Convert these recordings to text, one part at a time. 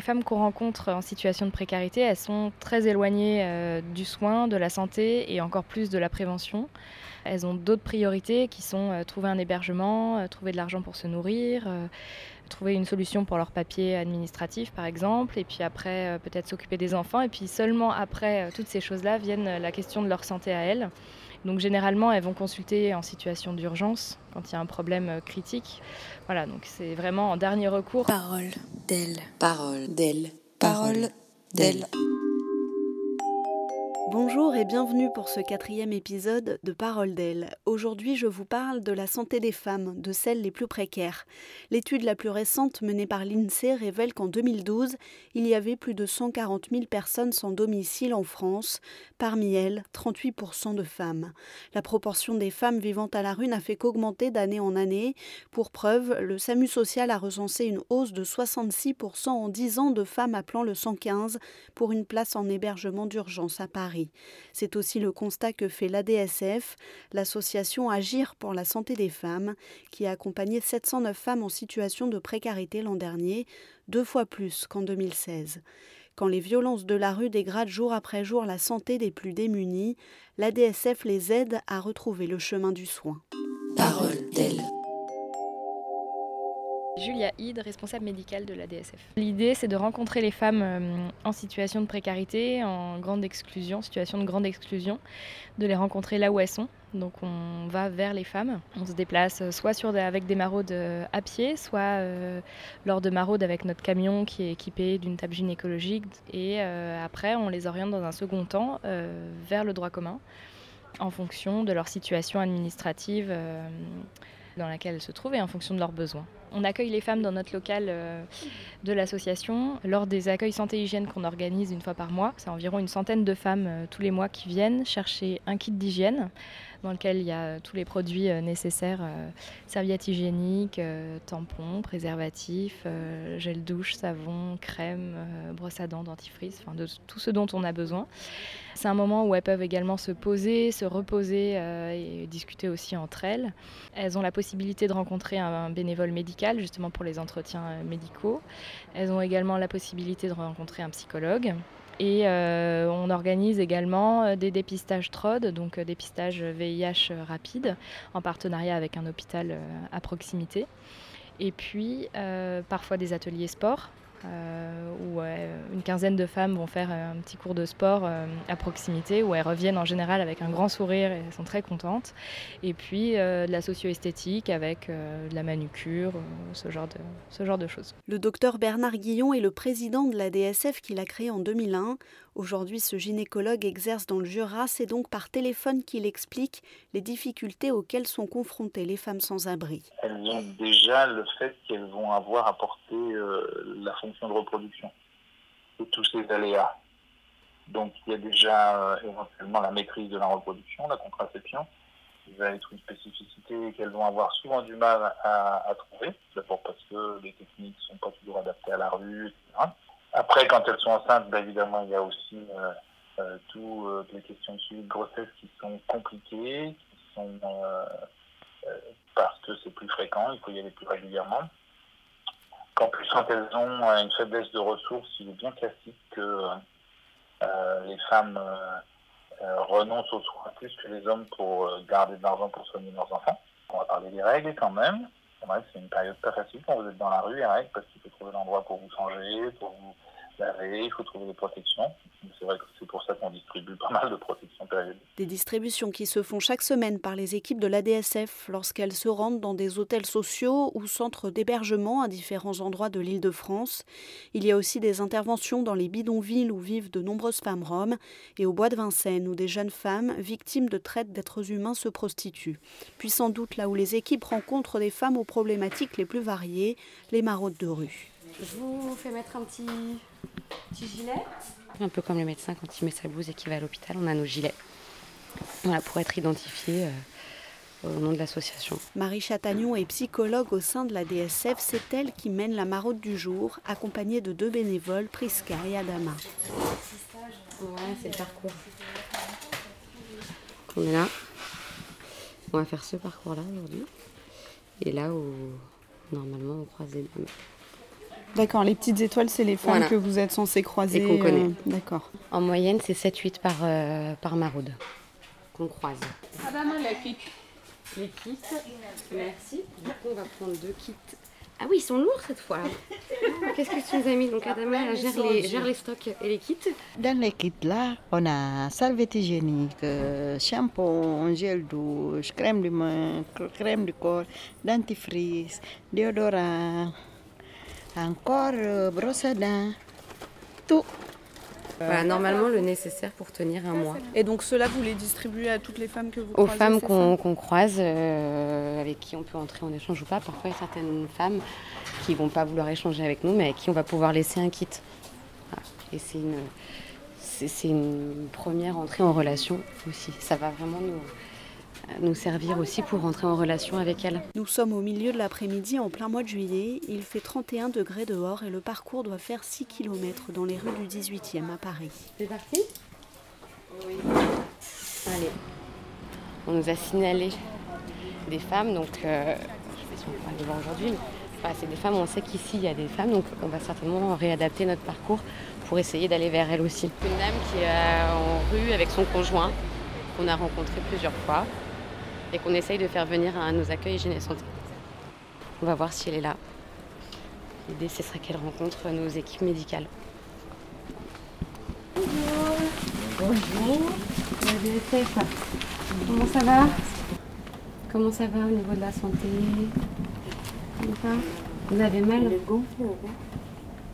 les femmes qu'on rencontre en situation de précarité, elles sont très éloignées euh, du soin, de la santé et encore plus de la prévention. Elles ont d'autres priorités qui sont euh, trouver un hébergement, euh, trouver de l'argent pour se nourrir, trouver une solution pour leurs papiers administratifs par exemple, et puis après peut-être s'occuper des enfants. Et puis seulement après toutes ces choses-là viennent la question de leur santé à elles. Donc généralement, elles vont consulter en situation d'urgence quand il y a un problème euh, critique. Voilà, donc c'est vraiment en dernier recours. Parole d'elle. Parole d'elle. Parole d'elle. Bonjour et bienvenue pour ce quatrième épisode de Parole d'elle. Aujourd'hui, je vous parle de la santé des femmes, de celles les plus précaires. L'étude la plus récente menée par l'INSEE révèle qu'en 2012, il y avait plus de 140 000 personnes sans domicile en France, parmi elles 38% de femmes. La proportion des femmes vivant à la rue n'a fait qu'augmenter d'année en année. Pour preuve, le SAMU social a recensé une hausse de 66% en 10 ans de femmes appelant le 115 pour une place en hébergement d'urgence à Paris. C'est aussi le constat que fait l'ADSF, l'association Agir pour la santé des femmes, qui a accompagné 709 femmes en situation de précarité l'an dernier, deux fois plus qu'en 2016. Quand les violences de la rue dégradent jour après jour la santé des plus démunis, l'ADSF les aide à retrouver le chemin du soin. Parole d'elle. Julia Hyde, responsable médicale de la DSF. L'idée, c'est de rencontrer les femmes euh, en situation de précarité, en grande exclusion, situation de grande exclusion, de les rencontrer là où elles sont. Donc on va vers les femmes. On se déplace euh, soit avec des maraudes euh, à pied, soit lors de maraudes avec notre camion qui est équipé d'une table gynécologique. Et après, on les oriente dans un second temps vers le droit commun en fonction de leur situation administrative dans laquelle elles se trouvent et en fonction de leurs besoins. On accueille les femmes dans notre local euh, de l'association lors des accueils santé-hygiène qu'on organise une fois par mois. C'est environ une centaine de femmes euh, tous les mois qui viennent chercher un kit d'hygiène dans lequel il y a tous les produits euh, nécessaires, serviettes hygiéniques, tampons, préservatifs, gel douche, savon, crème, brosse à dents, dentifrice, enfin de tout ce dont on a besoin. C'est un moment où elles peuvent également se poser, se reposer et discuter aussi entre elles. Elles ont la possibilité de rencontrer un bénévole médical justement pour les entretiens euh, médicaux. Elles ont également la possibilité de rencontrer un psychologue. Et euh, on organise également euh, des dépistages TROD, donc dépistage VIH rapide, en partenariat avec un hôpital à proximité. Et puis parfois des ateliers sport euh, où une quinzaine de femmes vont faire un petit cours de sport euh, à proximité, où elles reviennent en général avec un grand sourire et elles sont très contentes. Et puis euh, de la socio-esthétique avec de la manucure, ce genre, de, ce genre de choses. Le docteur Bernard Guillon est le président de la DSF qu'il a créé en 2001. Aujourd'hui, ce gynécologue exerce dans le Jura. C'est donc par téléphone qu'il explique les difficultés auxquelles sont confrontées les femmes sans abri. Elles ont déjà le fait qu'elles vont avoir à porter la fonction de reproduction et tous ces aléas. Donc il y a déjà euh, éventuellement la maîtrise de la reproduction, la contraception, qui va être une spécificité qu'elles vont avoir souvent du mal à, trouver, d'abord parce que les techniques ne sont pas toujours adaptées à la rue, etc. Après, quand elles sont enceintes, ben, évidemment, il y a aussi euh, euh, toutes les questions de suivi de grossesse qui sont compliquées, qui sont parce que c'est plus fréquent, il faut y aller plus régulièrement. En plus, quand elles ont euh, une faiblesse de ressources, il est bien classique que euh, les femmes euh, renoncent aux soins plus que les hommes pour garder de l'argent pour soigner leurs enfants. On va parler des règles quand même. C'est une période pas facile quand vous êtes dans la rue, règles, parce qu'il faut trouver l'endroit pour vous changer, pour vous il faut trouver des protections. C'est vrai que c'est pour ça qu'on distribue pas mal de protections périodiques. Des distributions qui se font chaque semaine par les équipes de l'ADSF lorsqu'elles se rendent dans des hôtels sociaux ou centres d'hébergement à différents endroits de l'île de France. Il y a aussi des interventions dans les bidonvilles où vivent de nombreuses femmes roms et au bois de Vincennes où des jeunes femmes victimes de traite d'êtres humains se prostituent. Puis sans doute là où les équipes rencontrent des femmes aux problématiques les plus variées, les maraudes de rue. Je vous fais mettre un petit, petit gilet. Un peu comme le médecin quand il met sa blouse et qu'il va à l'hôpital, on a nos gilets. Voilà, pour être identifié euh, au nom de l'association. Marie Chatagnon est psychologue au sein de la DSF. C'est elle qui mène la maraude du jour, accompagnée de deux bénévoles, Priska et Adama. Ouais, c'est le parcours. On est là. On va faire ce parcours-là aujourd'hui. Et là où normalement on croise les dames. D'accord, les petites étoiles, c'est les femmes Voilà. que vous êtes censés croiser. Et qu'on connaît. euh, D'accord. En moyenne, c'est 7-8 par, euh, par maraude qu'on croise. Les kits. Merci. Du coup, on va prendre deux kits. Ah oui, ils sont lourds cette fois. Qu'est-ce que tu nous as mis? Donc Adama elle gère les, gère les stocks et les kits. Dans les kits là, on a serviette hygiénique, euh, shampoing, gel douche, crème de main, cr- crème de corps, dentifrice, déodorant, encore euh, brosse à dents, tout. Voilà, normalement le nécessaire pour tenir un mois. Et donc ceux-là, vous les distribuez à toutes les femmes que vous Aux croisez femmes qu'on croise, euh, avec qui on peut entrer en échange ou pas. Parfois, il y a certaines femmes qui vont pas vouloir échanger avec nous, mais avec qui on va pouvoir laisser un kit. Voilà. Et c'est une, c'est une première entrée en relation aussi. Ça va vraiment nous, nous servir aussi pour entrer en relation avec elles. Nous sommes au milieu de l'après-midi en plein mois de juillet. Il fait 31 degrés dehors et le parcours doit faire 6 km dans les rues du 18e à Paris. C'est parti? Oui. Allez. On nous a signalé des femmes, donc euh, je sais pas si on les voir aujourd'hui, mais c'est des femmes, on sait qu'ici il y a des femmes, donc on va certainement réadapter notre parcours pour essayer d'aller vers elles aussi. Une dame qui est euh, en rue avec son conjoint, qu'on a rencontré plusieurs fois, et qu'on essaye de faire venir à nos accueils hygiène santé. On va voir si elle est là. L'idée, ce serait qu'elle rencontre nos équipes médicales. Bonjour, la DSF. Comment ça va? Comment ça va au niveau de la santé? Vous avez mal?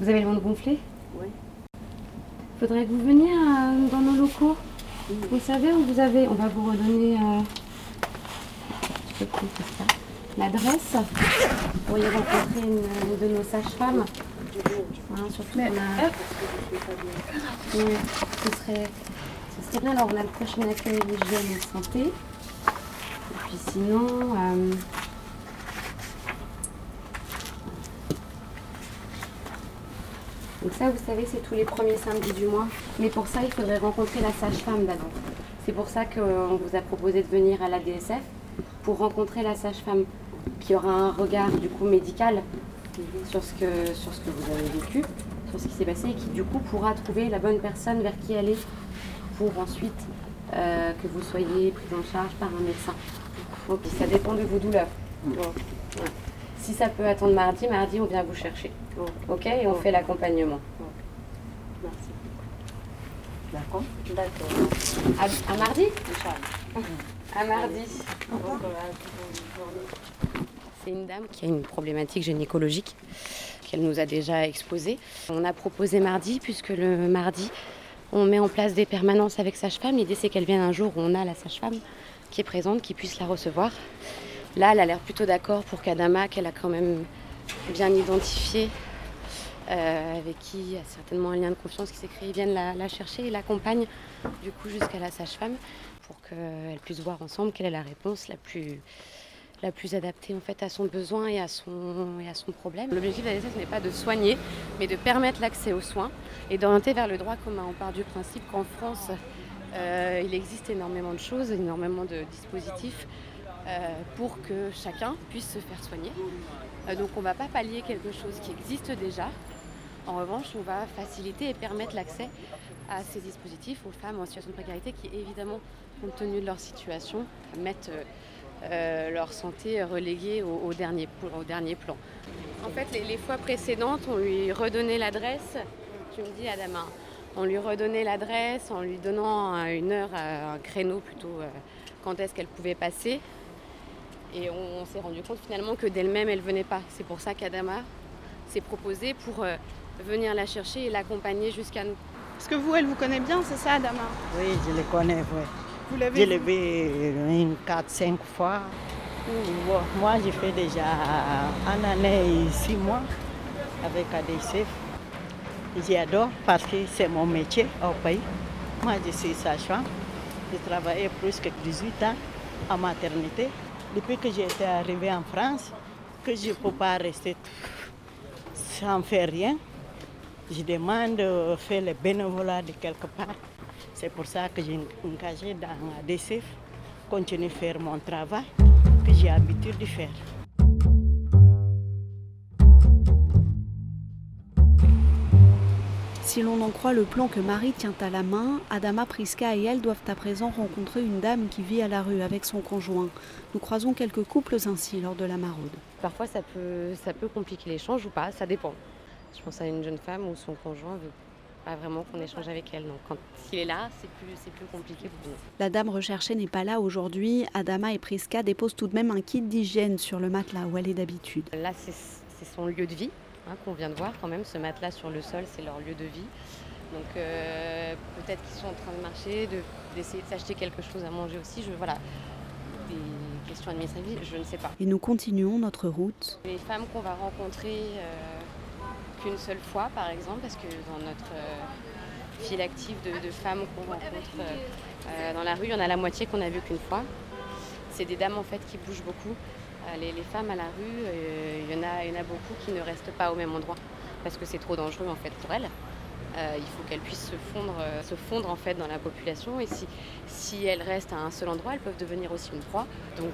Vous avez le ventre gonflé? Oui. Faudrait que vous veniez euh, dans nos locaux. Vous savez où vous avez On va vous redonner. L'adresse. Vous pourriez rencontrer une, une de nos sages-femmes. Hein, surtout qu'on a- ce serait, ce serait bien. Alors, on a le prochain accueil d'hygiène et santé. Et puis sinon, euh, donc ça, vous savez, c'est tous les premiers samedis du mois. Mais pour ça, il faudrait rencontrer la sage-femme d'abord. C'est pour ça qu'on vous a proposé de venir à la DSF pour rencontrer la sage-femme qui aura un regard du coup médical sur ce que, sur ce que vous avez vécu, sur ce qui s'est passé et qui du coup pourra trouver la bonne personne vers qui aller pour ensuite euh, que vous soyez pris en charge par un médecin. Donc ça dépend de vos douleurs. Ouais. Si ça peut attendre mardi, mardi on vient vous chercher. Ok Et on fait l'accompagnement. Merci. D'accord D'accord. À, à mardi? À mardi. C'est une dame qui a une problématique gynécologique qu'elle nous a déjà exposée. On a proposé mardi, puisque le mardi, on met en place des permanences avec sage-femme. L'idée, c'est qu'elle vienne un jour où on a la sage-femme qui est présente, qui puisse la recevoir. Là, elle a l'air plutôt d'accord pour qu'Adama, qu'elle a quand même bien identifié, euh, avec qui il y a certainement un lien de confiance qui s'est créé, vienne la, la chercher et l'accompagne du coup jusqu'à la sage-femme pour qu'elle puisse voir ensemble quelle est la réponse la plus, adaptée en fait à son besoin et à son, problème. L'objectif de la DSF n'est pas de soigner, mais de permettre l'accès aux soins et d'orienter vers le droit commun. On part du principe qu'en France, euh, il existe énormément de choses, énormément de dispositifs euh, pour que chacun puisse se faire soigner. Euh, donc on ne va pas pallier quelque chose qui existe déjà. En revanche, on va faciliter et permettre l'accès à ces dispositifs aux femmes en situation de précarité qui, évidemment, compte tenu de leur situation, mettent euh, euh, leur santé reléguée au, dernier, au dernier plan. En fait, les, fois précédentes, on lui redonnait l'adresse. Tu me dis, Adama, on lui redonnait l'adresse en lui donnant une heure, euh, un créneau plutôt, quand est-ce qu'elle pouvait passer. Et on, s'est rendu compte finalement que d'elle-même, elle venait pas. C'est pour ça qu'Adama s'est proposée pour venir la chercher et l'accompagner jusqu'à nous. Est-ce que vous, elle vous connaît bien, c'est ça, Adama? Oui, je les connais, oui. Vous Je l'avez l'ai vu une 4-5 fois. Bon, moi, j'ai fait déjà un année et six mois avec ADCF. J'adore parce que c'est mon métier au pays. Moi, je suis sage-femme. J'ai travaillé plus que 18 ans en maternité. Depuis que j'étais arrivée en France, que je ne peux pas rester sans faire rien. Je demande de faire le bénévolat de quelque part. C'est pour ça que j'ai engagé dans la DCF, continuer à faire mon travail que j'ai l'habitude de faire. Si l'on en croit le plan que Marie tient à la main, Adama Priska et elle doivent à présent rencontrer une dame qui vit à la rue avec son conjoint. Nous croisons quelques couples ainsi lors de la maraude. Parfois, ça peut, ça peut compliquer l'échange ou pas, ça dépend. Je pense à une jeune femme où son conjoint veut pas vraiment qu'on échange avec elle. Donc quand il est là, c'est plus, c'est plus compliqué pour nous. La dame recherchée n'est pas là aujourd'hui. Adama et Priska déposent tout de même un kit d'hygiène sur le matelas où elle est d'habitude. Là, c'est, son lieu de vie hein, qu'on vient de voir quand même. Ce matelas sur le sol, c'est leur lieu de vie. Donc euh, peut-être qu'ils sont en train de marcher, de, d'essayer de s'acheter quelque chose à manger aussi. Je, voilà, des questions administratives, je ne sais pas. Et nous continuons notre route. Les femmes qu'on va rencontrer euh, qu'une seule fois, par exemple, parce que dans notre euh, file active de, femmes qu'on rencontre euh, euh, dans la rue, il y en a la moitié qu'on a vu qu'une fois. C'est des dames en fait qui bougent beaucoup. Les, femmes à la rue, il y, en a, beaucoup qui ne restent pas au même endroit parce que c'est trop dangereux en fait pour elles. Il faut qu'elles puissent se fondre, se fondre en fait dans la population et si, elles restent à un seul endroit, elles peuvent devenir aussi une proie. Donc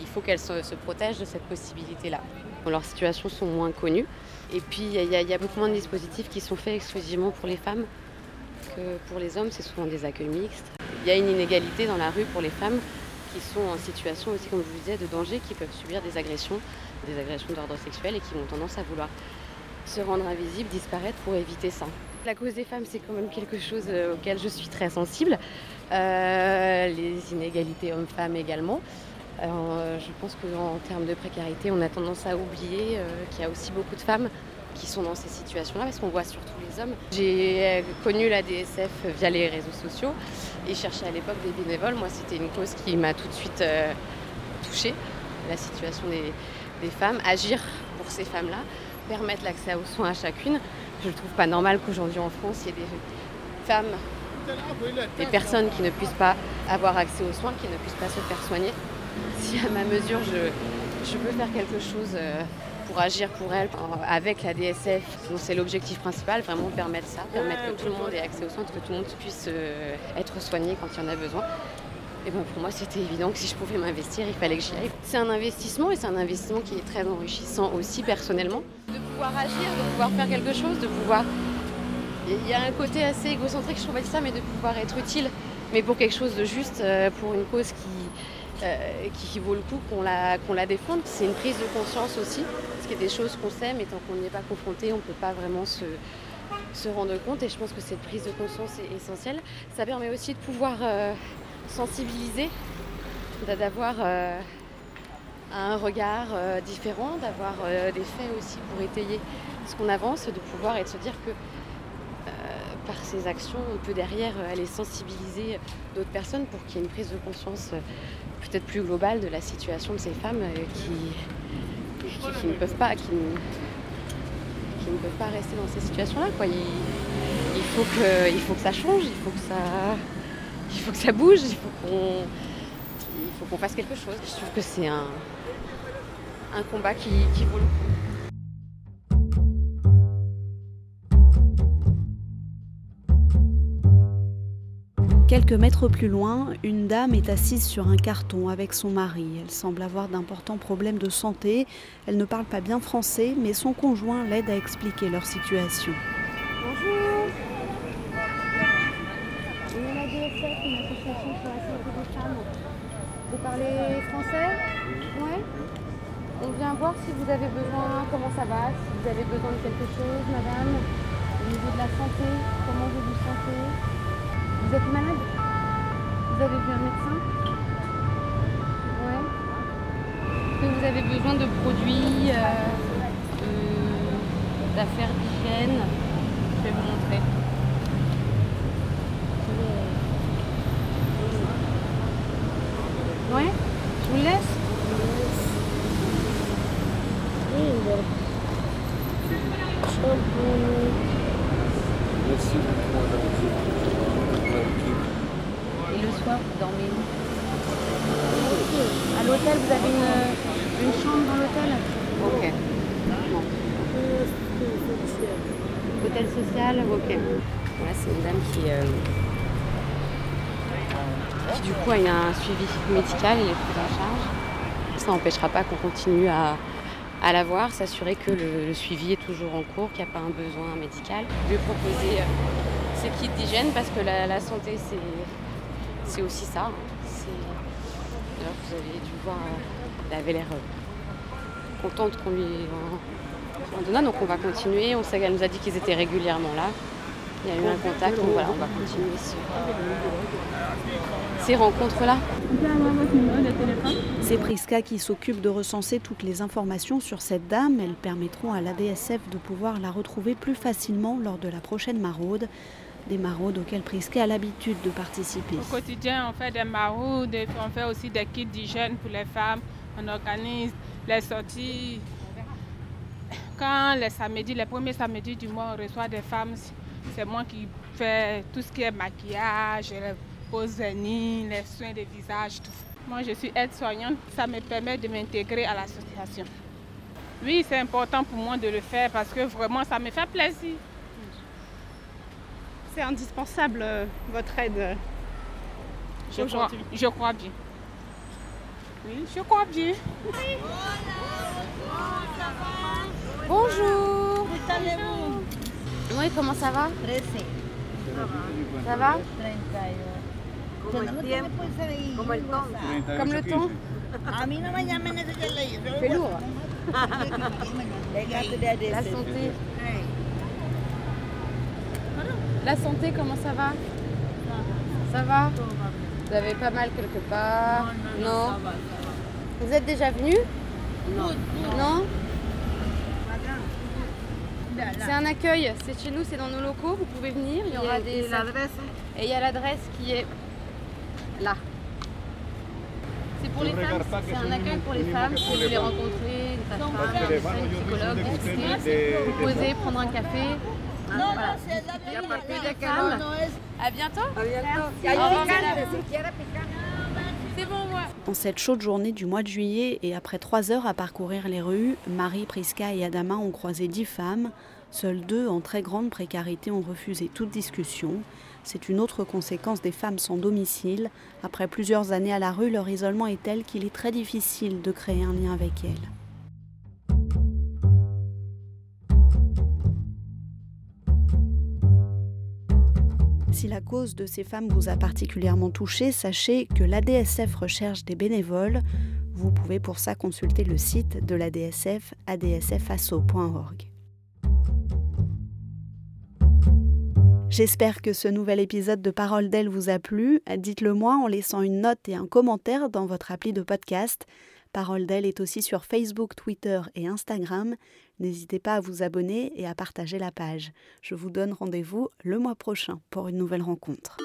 il, faut qu'elles se protègent de cette possibilité-là. Leurs situations sont moins connues et puis il y, a- beaucoup moins de dispositifs qui sont faits exclusivement pour les femmes que pour les hommes. C'est souvent des accueils mixtes. Il y a une inégalité dans la rue pour les femmes qui sont en situation aussi, comme je vous disais, de danger, qui peuvent subir des agressions, des agressions d'ordre sexuel et qui ont tendance à vouloir se rendre invisibles, disparaître pour éviter ça. La cause des femmes, c'est quand même quelque chose euh, auquel je suis très sensible. Euh, les inégalités hommes-femmes également. Euh, je pense qu'en termes de précarité, on a tendance à oublier euh, qu'il y a aussi beaucoup de femmes qui sont dans ces situations-là, parce qu'on voit surtout les hommes. J'ai euh, connu la DSF via les réseaux sociaux et cherché à l'époque des bénévoles. Moi, c'était une cause qui m'a tout de suite touchée, la situation des, des femmes, agir pour ces femmes-là, permettre l'accès aux soins à chacune. Je ne trouve pas normal qu'aujourd'hui en France, il y ait des femmes, des personnes qui ne puissent pas avoir accès aux soins, qui ne puissent pas se faire soigner. Si à ma mesure, je, je peux faire quelque chose euh, pour agir pour elles, euh, avec la DSF, c'est l'objectif principal, vraiment permettre ça, permettre que tout le monde ait accès aux soins, que tout le monde puisse euh, être soigné quand il y en a besoin. Et ben pour moi, c'était évident que si je pouvais m'investir, il fallait que j'y aille. C'est un investissement et c'est un investissement qui est très enrichissant aussi personnellement. De pouvoir agir, de pouvoir faire quelque chose, de pouvoir. Il y a un côté assez égocentrique, je trouve ça, mais de pouvoir être utile, mais pour quelque chose de juste, euh, pour une cause qui, euh, qui, vaut le coup qu'on la, la défende. C'est une prise de conscience aussi, parce qu'il y a des choses qu'on sait, mais tant qu'on n'y est pas confronté, on ne peut pas vraiment se, se rendre compte. Et je pense que cette prise de conscience est essentielle. Ça permet aussi de pouvoir euh, sensibiliser, d'a- d'avoir euh, un regard différent, d'avoir des faits aussi pour étayer ce qu'on avance, de pouvoir et de se dire que par ces actions, on peut derrière euh, aller sensibiliser d'autres personnes pour qu'il y ait une prise de conscience euh, peut-être plus globale de la situation de ces femmes euh, qui, ne peuvent pas, qui ne, peuvent pas rester dans ces situations-là. Il, faut que, il faut que ça change, il faut que ça, bouge, il faut qu'on, fasse quelque chose. Je trouve que c'est un, un combat qui, qui vaut le coup. Quelques mètres plus loin, une dame est assise sur un carton avec son mari. Elle semble avoir d'importants problèmes de santé. Elle ne parle pas bien français, mais son conjoint l'aide à expliquer leur situation. Bonjour. Vous parlez français Ouais. On vient voir si vous avez besoin, comment ça va, si vous avez besoin de quelque chose, madame. Au niveau de la santé, comment vous vous sentez Vous êtes malade Vous avez vu un médecin Ouais. Est-ce que vous avez besoin de produits, euh, d'affaires d'hygiène? Je vais vous montrer. Ouais Je vous le laisse Et le soir, vous dormez où À l'hôtel, vous avez une, une chambre dans l'hôtel Ok. Bon. Hôtel social Ok. C'est une dame qui, euh, du coup a un suivi médical et est prise en charge. Ça n'empêchera pas qu'on continue à, la voir, s'assurer que le, suivi est toujours en cours, qu'il n'y a pas un besoin médical. Vais proposer euh, ces kits d'hygiène parce que la, santé, c'est aussi ça. Hein. vous avez dû voir, elle avait l'air contente qu'on lui en donne. Donc on va continuer. On sait nous a dit qu'ils étaient régulièrement là. Il y a eu un contact, donc voilà, on va continuer ces rencontres-là. C'est Priska qui s'occupe de recenser toutes les informations sur cette dame. Elles permettront à l'ADSF de pouvoir la retrouver plus facilement lors de la prochaine maraude. Des maraudes auxquelles Priska a l'habitude de participer. Au quotidien, on fait des maraudes, on fait aussi des kits d'hygiène pour les femmes. On organise les sorties. Quand les samedis, les premiers samedis du mois, on reçoit des femmes c'est moi qui fais tout ce qui est maquillage, les poses les soins de visage, tout. Moi, je suis aide-soignante. Ça me permet de m'intégrer à l'association. Oui, c'est important pour moi de le faire parce que vraiment, ça me fait plaisir. C'est indispensable, euh, votre aide je crois, je crois bien. Oui, je crois bien. Bonjour. Oui, comment ça va Ça va Comme le temps. Comme le temps C'est lourd. La santé. La santé, comment ça va? Ça va? Vous avez pas mal quelque part Non Vous êtes déjà venu? Non. Non c'est un accueil, c'est chez nous, c'est dans nos locaux, vous pouvez venir, il y aura des... Et il y a l'adresse qui est là. C'est pour les femmes, c'est un accueil pour les femmes, si vous voulez rencontrer une sage-femme, une psychologue, discuter, vous poser, prendre un café. Voilà. femmes. À bientôt. À bientôt. C'est bon, moi. En cette chaude journée du mois de juillet et après trois heures à parcourir les rues, Marie, Priska et Adama ont croisé dix femmes. Seules deux, en très grande précarité, ont refusé toute discussion. C'est une autre conséquence des femmes sans domicile. Après plusieurs années à la rue, leur isolement est tel qu'il est très difficile de créer un lien avec elles. Si la cause de ces femmes vous a particulièrement touché, sachez que l'ADSF recherche des bénévoles. Vous pouvez pour ça consulter le site de l'ADSF adsfasso.org. J'espère que ce nouvel épisode de Parole d'elle vous a plu. Dites-le moi en laissant une note et un commentaire dans votre appli de podcast. Parole d'elle est aussi sur Facebook, Twitter et Instagram. N'hésitez pas à vous abonner et à partager la page. Je vous donne rendez-vous le mois prochain pour une nouvelle rencontre.